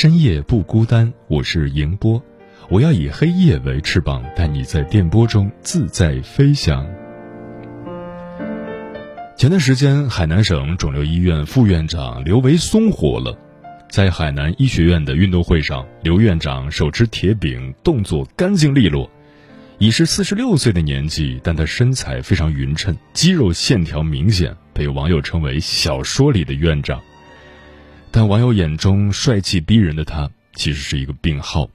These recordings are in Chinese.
深夜不孤单。我是迎波，我要以黑夜为翅膀，带你在电波中自在飞翔。前段时间，海南省肿瘤医院副院长刘维松火了，在海南医学院的运动会上，刘院长手持铁饼，动作干净利落。已是四十六岁的年纪，但他身材非常匀称，肌肉线条明显，被网友称为“小说里的院长”。但网友眼中帅气逼人的他，其实是一个病号。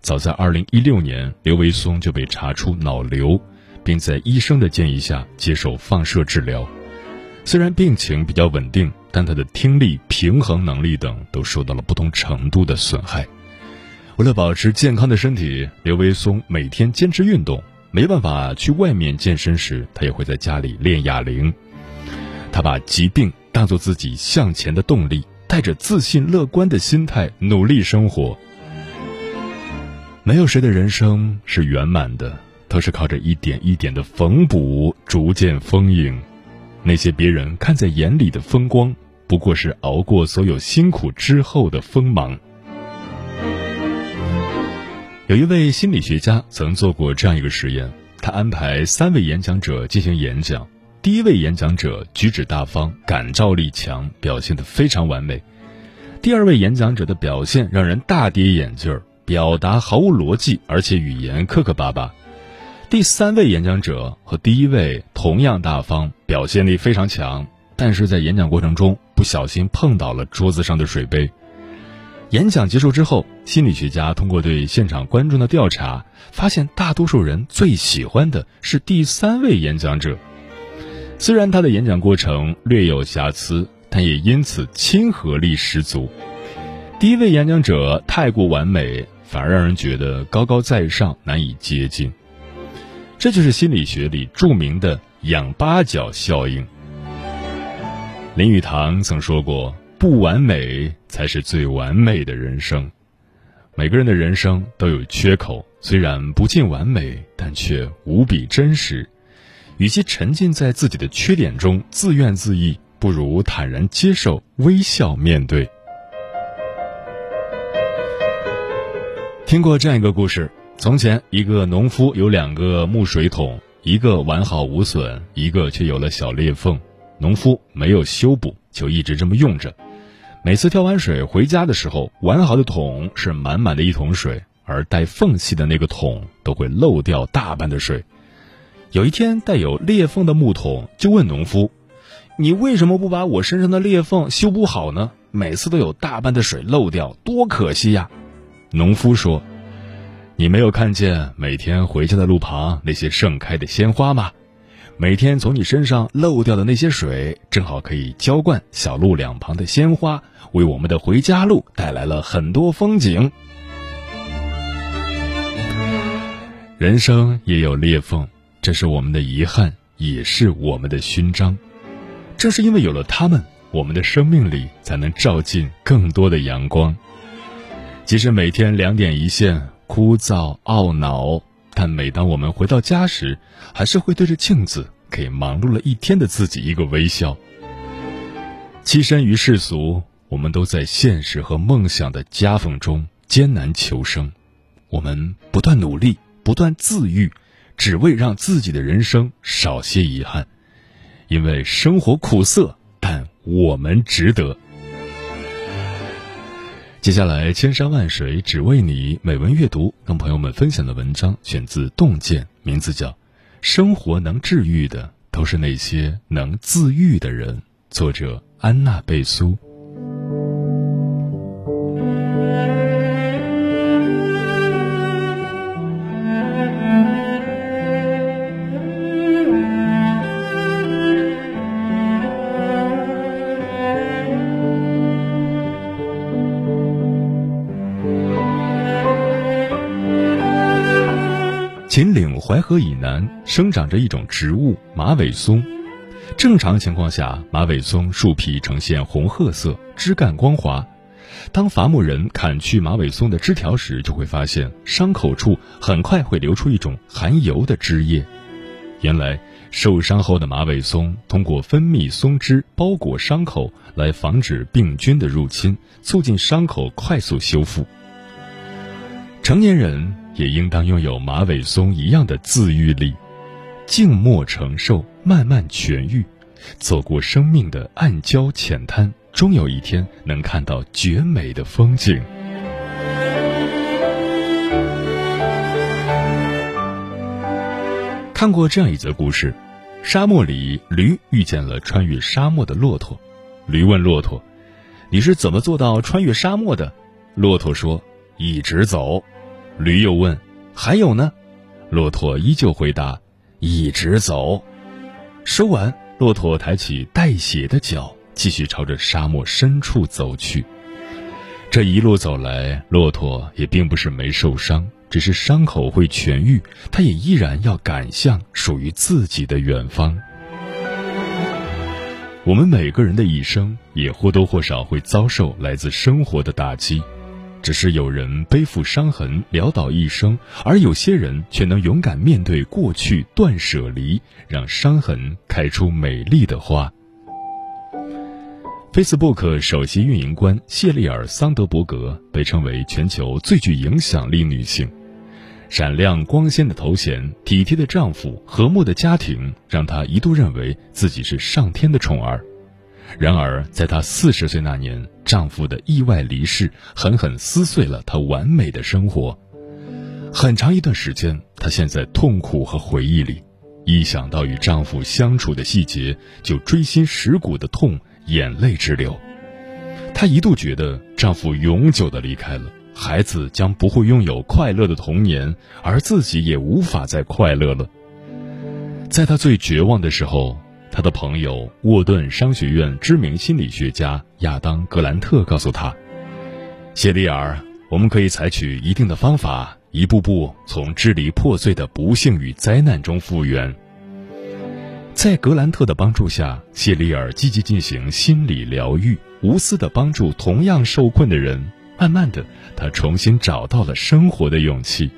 早在二零一六年，刘维松就被查出脑瘤，并在医生的建议下接受放射治疗。虽然病情比较稳定，但他的听力、平衡能力等都受到了不同程度的损害。为了保持健康的身体，刘维松每天坚持运动。没办法去外面健身时，他也会在家里练哑铃。他把疾病当作自己向前的动力，带着自信乐观的心态努力生活。没有谁的人生是圆满的，都是靠着一点一点的缝补逐渐丰盈。那些别人看在眼里的风光，不过是熬过所有辛苦之后的锋芒。有一位心理学家曾做过这样一个实验，他安排三位演讲者进行演讲。第一位演讲者举止大方，感召力强，表现得非常完美。第二位演讲者的表现让人大跌眼镜儿，表达毫无逻辑，而且语言磕磕巴巴。第三位演讲者和第一位同样大方，表现力非常强，但是在演讲过程中不小心碰倒了桌子上的水杯。演讲结束之后，心理学家通过对现场观众的调查，发现大多数人最喜欢的是第三位演讲者。虽然他的演讲过程略有瑕疵，但也因此亲和力十足。第一位演讲者太过完美，反而让人觉得高高在上，难以接近。这就是心理学里著名的“仰八角效应”。林语堂曾说过。不完美才是最完美的人生。每个人的人生都有缺口，虽然不尽完美，但却无比真实。与其沉浸在自己的缺点中自怨自艾，不如坦然接受，微笑面对。听过这样一个故事：从前，一个农夫有两个木水桶，一个完好无损，一个却有了小裂缝。农夫没有修补，就一直这么用着。每次挑完水回家的时候，完好的桶是满满的一桶水，而带缝隙的那个桶都会漏掉大半的水。有一天，带有裂缝的木桶就问农夫：“你为什么不把我身上的裂缝修补好呢？每次都有大半的水漏掉，多可惜呀！”农夫说：“你没有看见每天回家的路旁那些盛开的鲜花吗？”每天从你身上漏掉的那些水，正好可以浇灌小路两旁的鲜花，为我们的回家路带来了很多风景。人生也有裂缝，这是我们的遗憾，也是我们的勋章。正是因为有了它们，我们的生命里才能照进更多的阳光。即使每天两点一线，枯燥懊恼。但每当我们回到家时，还是会对着镜子给忙碌了一天的自己一个微笑。栖身于世俗，我们都在现实和梦想的夹缝中艰难求生。我们不断努力，不断自愈，只为让自己的人生少些遗憾。因为生活苦涩，但我们值得。接下来，千山万水只为你。美文阅读，跟朋友们分享的文章选自《洞见》，名字叫《生活能治愈的都是那些能自愈的人》，作者安娜贝苏。秦岭淮河以南生长着一种植物马尾松。正常情况下，马尾松树皮呈现红褐色，枝干光滑。当伐木人砍去马尾松的枝条时，就会发现伤口处很快会流出一种含油的汁液。原来，受伤后的马尾松通过分泌松脂包裹伤口，来防止病菌的入侵，促进伤口快速修复。成年人。也应当拥有马尾松一样的自愈力，静默承受，慢慢痊愈，走过生命的暗礁浅滩，终有一天能看到绝美的风景。看过这样一则故事：沙漠里，驴遇见了穿越沙漠的骆驼。驴问骆驼：“你是怎么做到穿越沙漠的？”骆驼说：“一直走。”驴又问：“还有呢？”骆驼依旧回答：“一直走。”说完，骆驼抬起带血的脚，继续朝着沙漠深处走去。这一路走来，骆驼也并不是没受伤，只是伤口会痊愈，它也依然要赶向属于自己的远方。我们每个人的一生，也或多或少会遭受来自生活的打击。只是有人背负伤痕潦倒一生，而有些人却能勇敢面对过去，断舍离，让伤痕开出美丽的花。Facebook 首席运营官谢丽尔·桑德伯格被称为全球最具影响力女性，闪亮光鲜的头衔、体贴的丈夫、和睦的家庭，让她一度认为自己是上天的宠儿。然而，在她四十岁那年，丈夫的意外离世狠狠撕碎了她完美的生活。很长一段时间，她陷在痛苦和回忆里，一想到与丈夫相处的细节，就锥心蚀骨的痛，眼泪直流。她一度觉得丈夫永久的离开了，孩子将不会拥有快乐的童年，而自己也无法再快乐了。在她最绝望的时候。他的朋友沃顿商学院知名心理学家亚当·格兰特告诉他：“谢丽尔，我们可以采取一定的方法，一步步从支离破碎的不幸与灾难中复原。”在格兰特的帮助下，谢丽尔积极进行心理疗愈，无私的帮助同样受困的人。慢慢的，他重新找到了生活的勇气。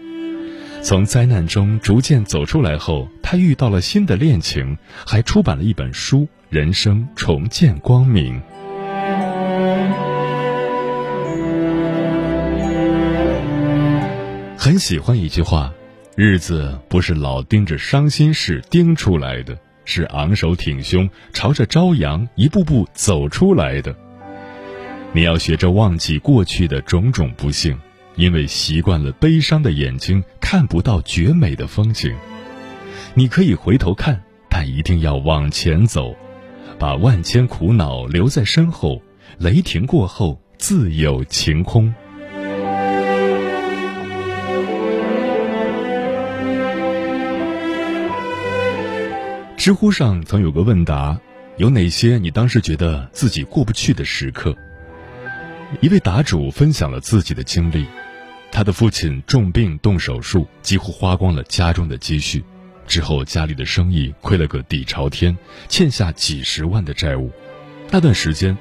从灾难中逐渐走出来后，他遇到了新的恋情，还出版了一本书《人生重见光明》。很喜欢一句话：“日子不是老盯着伤心事盯出来的，是昂首挺胸，朝着朝阳一步步走出来的。”你要学着忘记过去的种种不幸。因为习惯了悲伤的眼睛看不到绝美的风景，你可以回头看，但一定要往前走，把万千苦恼留在身后。雷霆过后，自有晴空。知乎上曾有个问答：有哪些你当时觉得自己过不去的时刻？一位答主分享了自己的经历。他的父亲重病动手术，几乎花光了家中的积蓄，之后家里的生意亏了个底朝天，欠下几十万的债务。那段时间，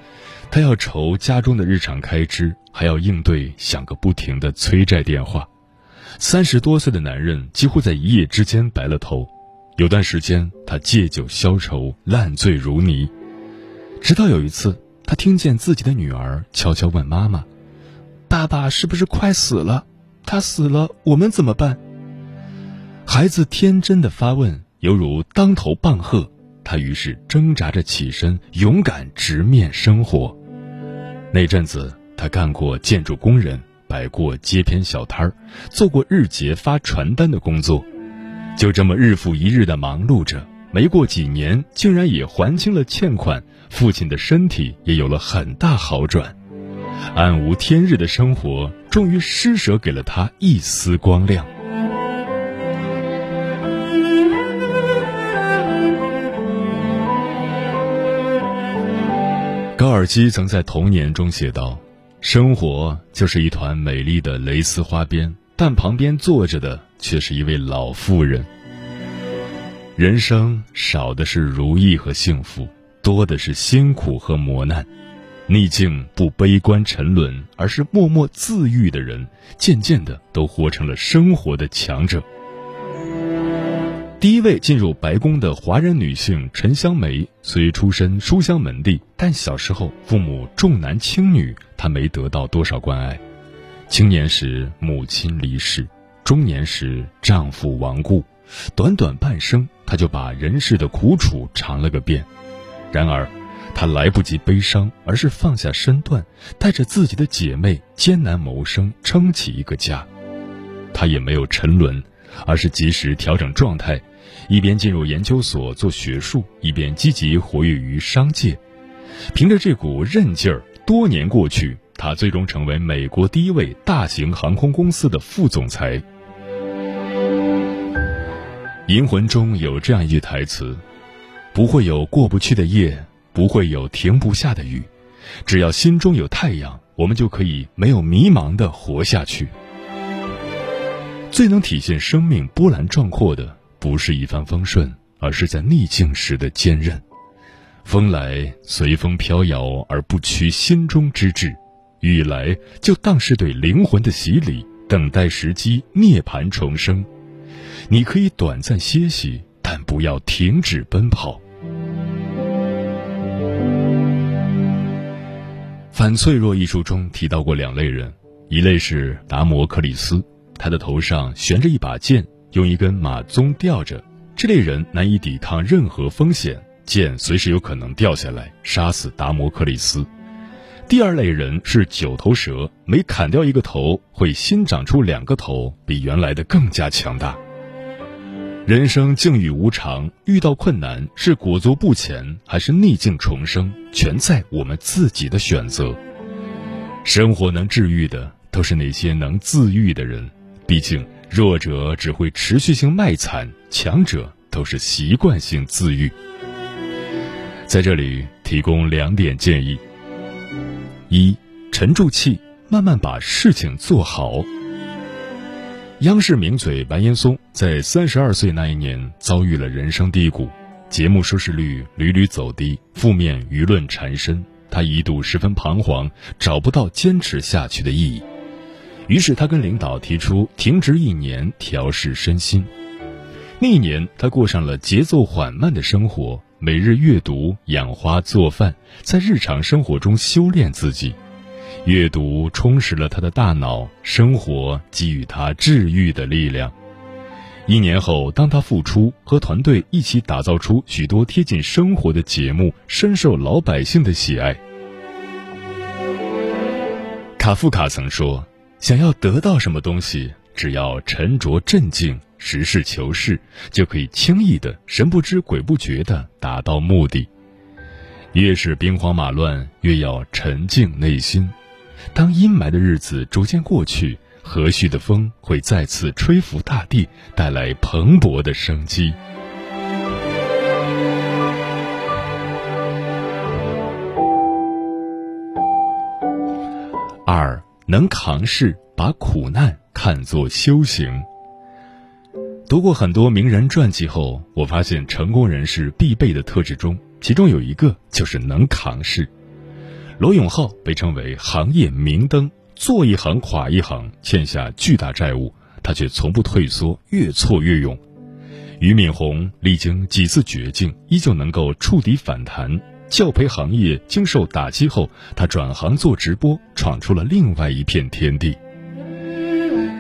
他要筹家中的日常开支，还要应对响个不停的催债电话。三十多岁的男人几乎在一夜之间白了头。有段时间，他借酒消愁，烂醉如泥。直到有一次，他听见自己的女儿悄悄问妈妈。爸爸是不是快死了？他死了，我们怎么办？孩子天真的发问，犹如当头棒喝。他于是挣扎着起身，勇敢直面生活。那阵子，他干过建筑工人，摆过街边小摊儿，做过日结发传单的工作，就这么日复一日的忙碌着。没过几年，竟然也还清了欠款，父亲的身体也有了很大好转，暗无天日的生活终于施舍给了他一丝光亮。高尔基曾在童年中写道：“生活就是一团美丽的蕾丝花边，但旁边坐着的却是一位老妇人。人生少的是如意和幸福，多的是辛苦和磨难。逆境不悲观沉沦，而是默默自愈的人，渐渐的都活成了生活的强者。”第一位进入白宫的华人女性陈香梅，虽出身书香门第，但小时候父母重男轻女，她没得到多少关爱。青年时母亲离世，中年时丈夫亡故，短短半生，她就把人世的苦楚尝了个遍。然而，他来不及悲伤，而是放下身段，带着自己的姐妹艰难谋生，撑起一个家。他也没有沉沦。而是及时调整状态，一边进入研究所做学术，一边积极活跃于商界。凭着这股韧劲儿，多年过去，他最终成为美国第一位大型航空公司的副总裁。《银魂》中有这样一句台词：“不会有过不去的夜，不会有停不下的雨，只要心中有太阳，我们就可以没有迷茫的活下去。”最能体现生命波澜壮阔的，不是一帆风顺，而是在逆境时的坚韧。风来随风飘摇而不屈心中之志，雨来就当是对灵魂的洗礼，等待时机涅槃重生。你可以短暂歇息，但不要停止奔跑。《反脆弱》一书中提到过两类人，一类是达摩克里斯。他的头上悬着一把剑，用一根马鬃吊着。这类人难以抵抗任何风险，剑随时有可能掉下来，杀死达摩克里斯。第二类人是九头蛇，每砍掉一个头，会新长出两个头，比原来的更加强大。人生境遇无常，遇到困难是裹足不前，还是逆境重生，全在我们自己的选择。生活能治愈的，都是那些能自愈的人。毕竟，弱者只会持续性卖惨，强者都是习惯性自愈。在这里提供两点建议：一，沉住气，慢慢把事情做好。央视名嘴白岩松在三十二岁那一年遭遇了人生低谷，节目收视率屡屡走低，负面舆论缠身，他一度十分彷徨，找不到坚持下去的意义。于是他跟领导提出停职一年，调试身心。那一年，他过上了节奏缓慢的生活，每日阅读、养花、做饭，在日常生活中修炼自己。阅读充实了他的大脑，生活给予他治愈的力量。一年后，当他复出，和团队一起打造出许多贴近生活的节目，深受老百姓的喜爱。卡夫卡曾说。想要得到什么东西，只要沉着镇静、实事求是，就可以轻易的、神不知鬼不觉的达到目的。越是兵荒马乱，越要沉静内心。当阴霾的日子逐渐过去，和煦的风会再次吹拂大地，带来蓬勃的生机。二。能扛事，把苦难看作修行。读过很多名人传记后，我发现成功人士必备的特质中，其中有一个就是能扛事。罗永浩被称为行业明灯，做一行垮一行，欠下巨大债务，他却从不退缩，越挫越勇。俞敏洪历经几次绝境，依旧能够触底反弹。教培行业经受打击后，他转行做直播，闯出了另外一片天地。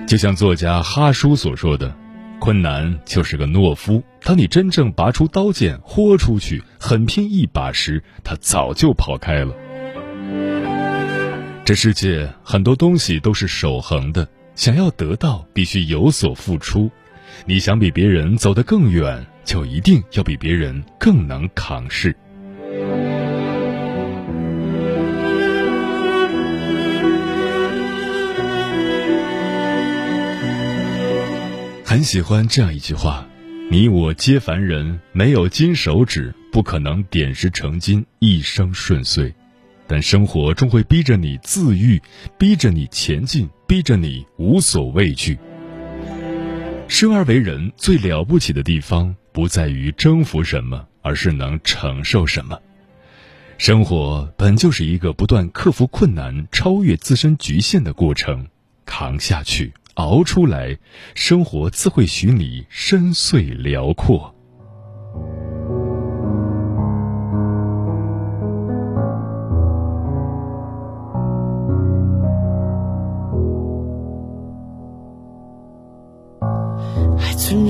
就像作家哈叔所说的：“困难就是个懦夫，当你真正拔出刀剑，豁出去，狠拼一把时，他早就跑开了。”这世界很多东西都是守恒的，想要得到，必须有所付出。你想比别人走得更远，就一定要比别人更能扛事。很喜欢这样一句话：“你我皆凡人，没有金手指，不可能点石成金，一生顺遂。但生活终会逼着你自愈，逼着你前进，逼着你无所畏惧。生而为人，最了不起的地方，不在于征服什么，而是能承受什么。生活本就是一个不断克服困难、超越自身局限的过程，扛下去。”熬出来，生活自会许你深邃辽阔。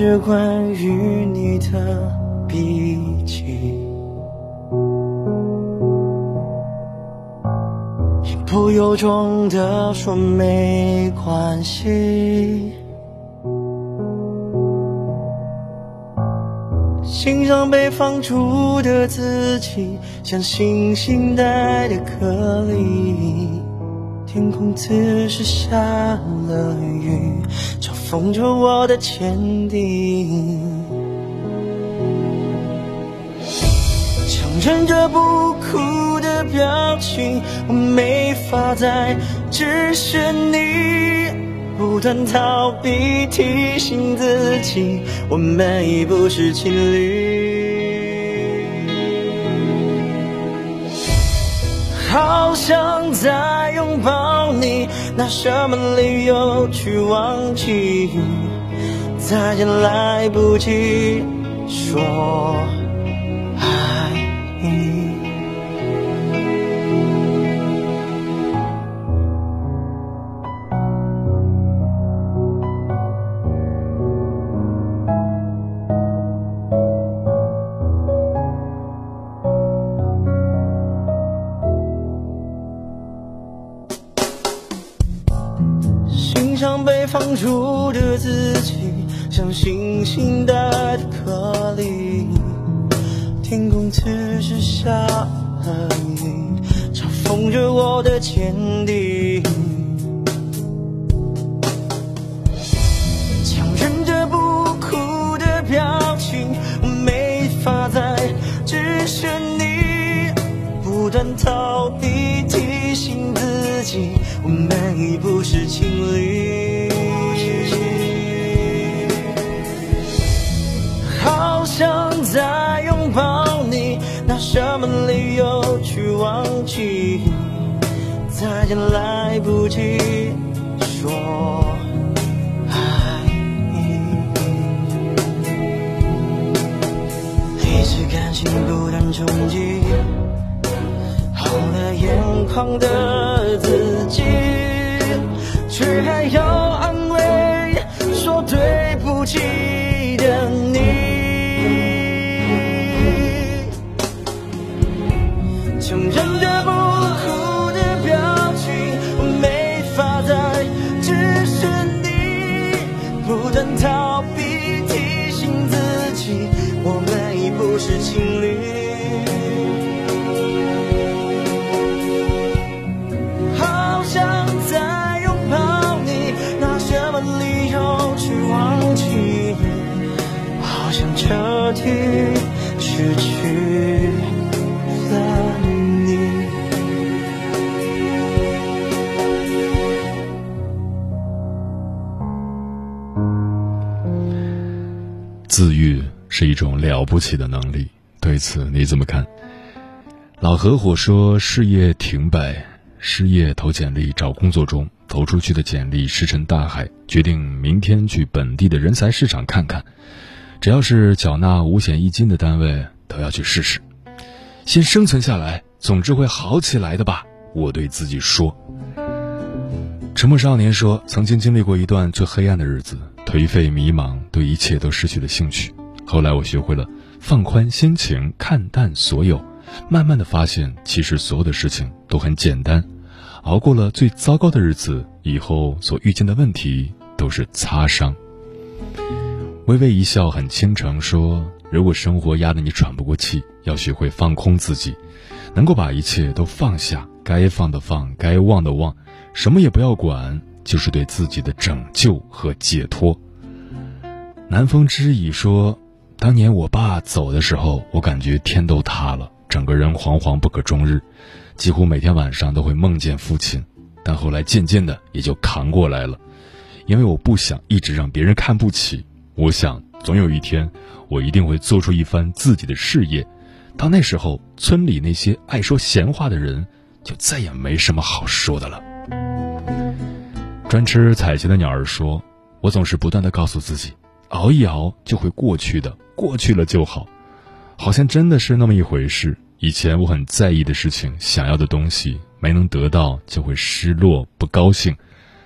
是关于你的笔记。言不由衷的说没关系，心上被放逐的自己，像星星带的颗粒。天空此时下了雨，嘲讽着我的坚定，强忍着不哭的表情，我没。法再只是你不断逃避，提醒自己，我们已不是情侣。好想再拥抱你，拿什么理由去忘记？再见来不及说。了雨，嘲讽着我的坚定。强忍着不哭的表情，我没法再只是你，不断逃避，提醒自己，我们已不是情侣。再拥抱你，拿什么理由去忘记？再见来不及说爱你，一次感情不断冲击，红了眼眶的自己，却还要安慰说对不起的你。是情侣。好想再拥抱你，拿什么理由去忘记？好想彻底失去了你。自愈是一种了不起的能力，对此你怎么看？老合伙说事业停摆，失业投简历找工作中，投出去的简历石沉大海，决定明天去本地的人才市场看看，只要是缴纳五险一金的单位都要去试试，先生存下来，总之会好起来的吧。我对自己说。沉默少年说，曾经经历过一段最黑暗的日子。颓废、迷茫，对一切都失去了兴趣。后来我学会了放宽心情，看淡所有，慢慢的发现，其实所有的事情都很简单。熬过了最糟糕的日子，以后所遇见的问题都是擦伤。微微一笑，很倾城，说：“如果生活压得你喘不过气，要学会放空自己，能够把一切都放下，该放的放，该忘的忘，什么也不要管，就是对自己的拯救和解脱。”南风知已说：“当年我爸走的时候，我感觉天都塌了，整个人惶惶不可终日，几乎每天晚上都会梦见父亲。但后来渐渐的也就扛过来了，因为我不想一直让别人看不起。我想总有一天，我一定会做出一番自己的事业。到那时候，村里那些爱说闲话的人，就再也没什么好说的了。”专吃彩旗的鸟儿说：“我总是不断的告诉自己。”熬一熬就会过去的，过去了就好，好像真的是那么一回事。以前我很在意的事情，想要的东西没能得到，就会失落不高兴。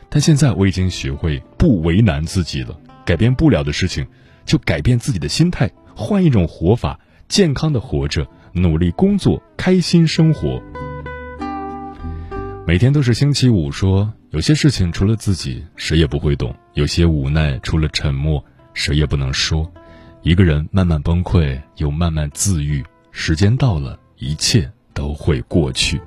但现在我已经学会不为难自己了，改变不了的事情，就改变自己的心态，换一种活法，健康的活着，努力工作，开心生活。每天都是星期五，说有些事情除了自己谁也不会懂，有些无奈除了沉默。谁也不能说，一个人慢慢崩溃，又慢慢自愈。时间到了，一切都会过去。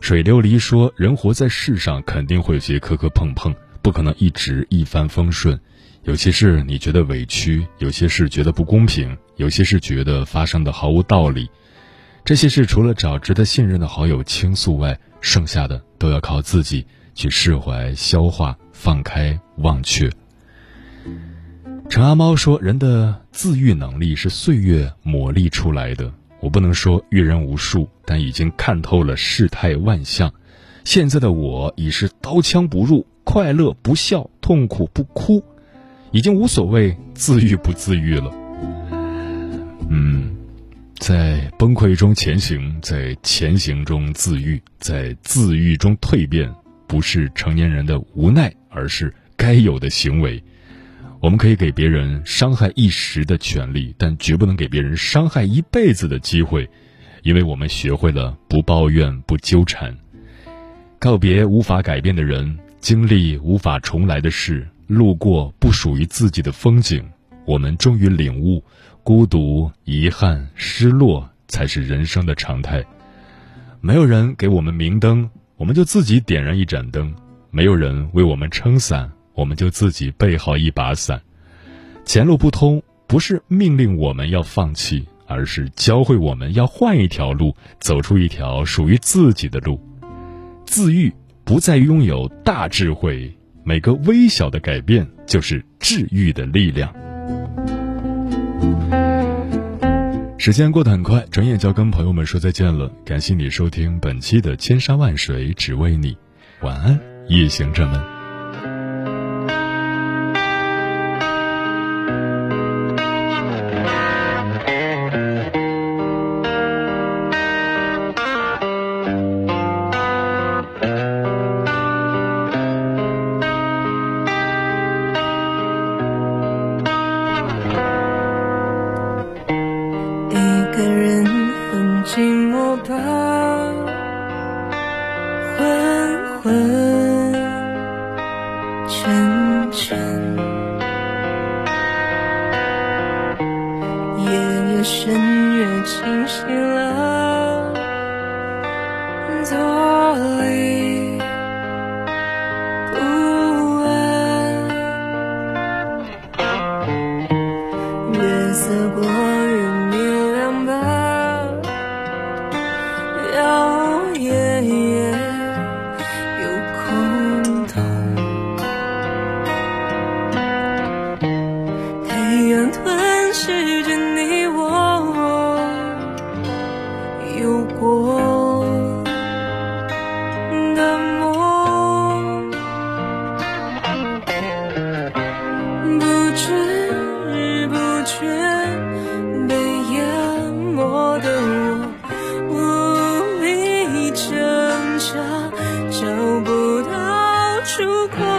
水流离说：“人活在世上，肯定会有些磕磕碰碰，不可能一直一帆风顺。有些事你觉得委屈，有些事觉得不公平，有些事觉得发生的毫无道理。这些事除了找值得信任的好友倾诉外，剩下的都要靠自己去释怀、消化、放开、忘却。”陈阿猫说：“人的自愈能力是岁月磨砺出来的。我不能说阅人无数，但已经看透了世态万象。现在的我已是刀枪不入，快乐不笑，痛苦不哭，已经无所谓自愈不自愈了。嗯，在崩溃中前行，在前行中自愈，在自愈中蜕变，不是成年人的无奈，而是该有的行为。”我们可以给别人伤害一时的权利，但绝不能给别人伤害一辈子的机会，因为我们学会了不抱怨、不纠缠，告别无法改变的人，经历无法重来的事，路过不属于自己的风景，我们终于领悟，孤独、遗憾、失落才是人生的常态。没有人给我们明灯，我们就自己点燃一盏灯；没有人为我们撑伞。我们就自己备好一把伞，前路不通，不是命令我们要放弃，而是教会我们要换一条路，走出一条属于自己的路。自愈不再拥有大智慧，每个微小的改变就是治愈的力量。时间过得很快，转眼就要跟朋友们说再见了。感谢你收听本期的《千山万水只为你》，晚安，夜行者们。夜越深越清晰了，多了。出口